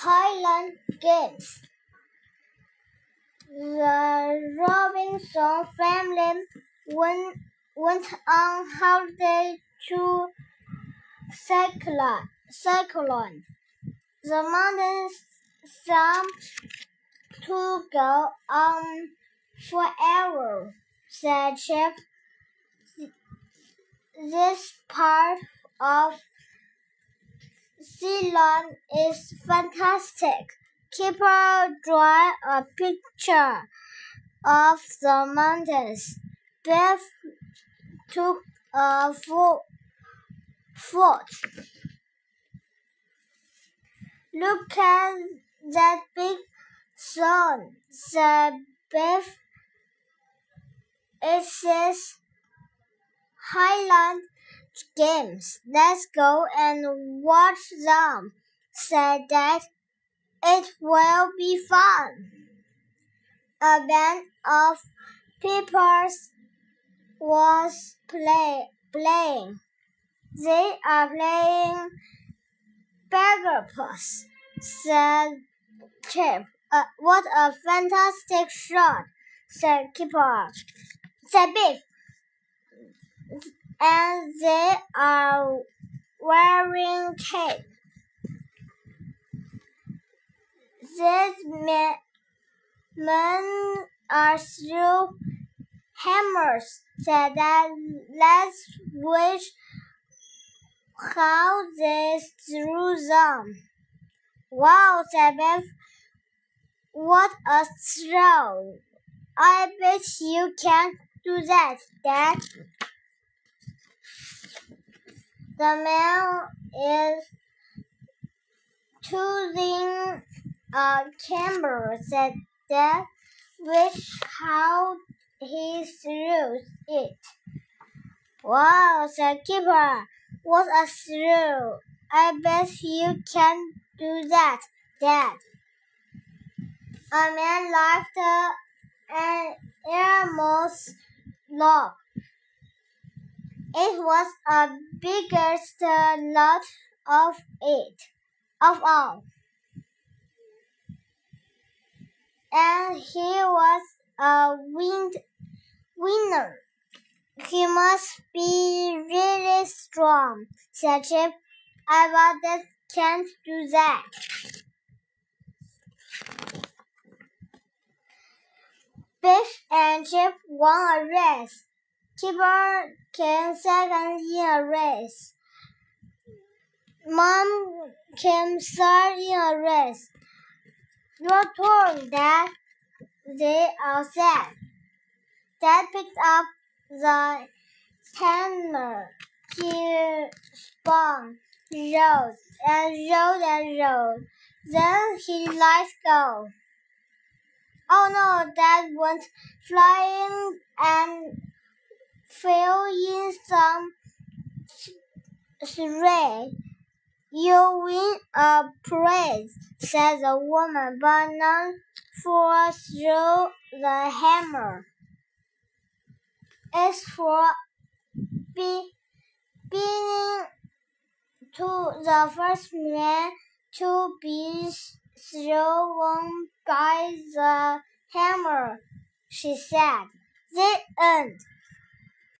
Highland Games. The Robinson family went, went on holiday to Cyclone. The mountains seemed to go on forever, said Chip. This part of Ceylon is fantastic. Kipper drew a picture of the mountains. Beth took a photo. Look at that big sun, said Beth. It says Highland games. Let's go and watch them, said Dad. It will be fun. A band of people was play, playing. They are playing bagpipes, said Chip. Uh, what a fantastic shot, said Kipper. Said Biff and they are wearing cape. These men, men are through hammers, said that let's wish how they threw them. Wow, said Beth. What a throw! I bet you can't do that, Dad. The man is choosing a camera that that which how he threw it. Wow, said Kipper. What a thrill! I bet you can do that, Dad. A man laughed an enormous laugh. It was the biggest lot of it of all. And he was a wind winner. He must be really strong, said Chip. I but can't do that. Biff and Chip won a race. Kipper came second in a race. Mom came third in a race. Your turn, Dad, they all said. Dad picked up the hammer. He spun, rolled, and rolled and rolled. Then he let go. Oh no, Dad went flying and fill in some three. You win a prize, said the woman, but not for through the hammer. It's for be, being to the first man to be thrown by the hammer, she said. The end.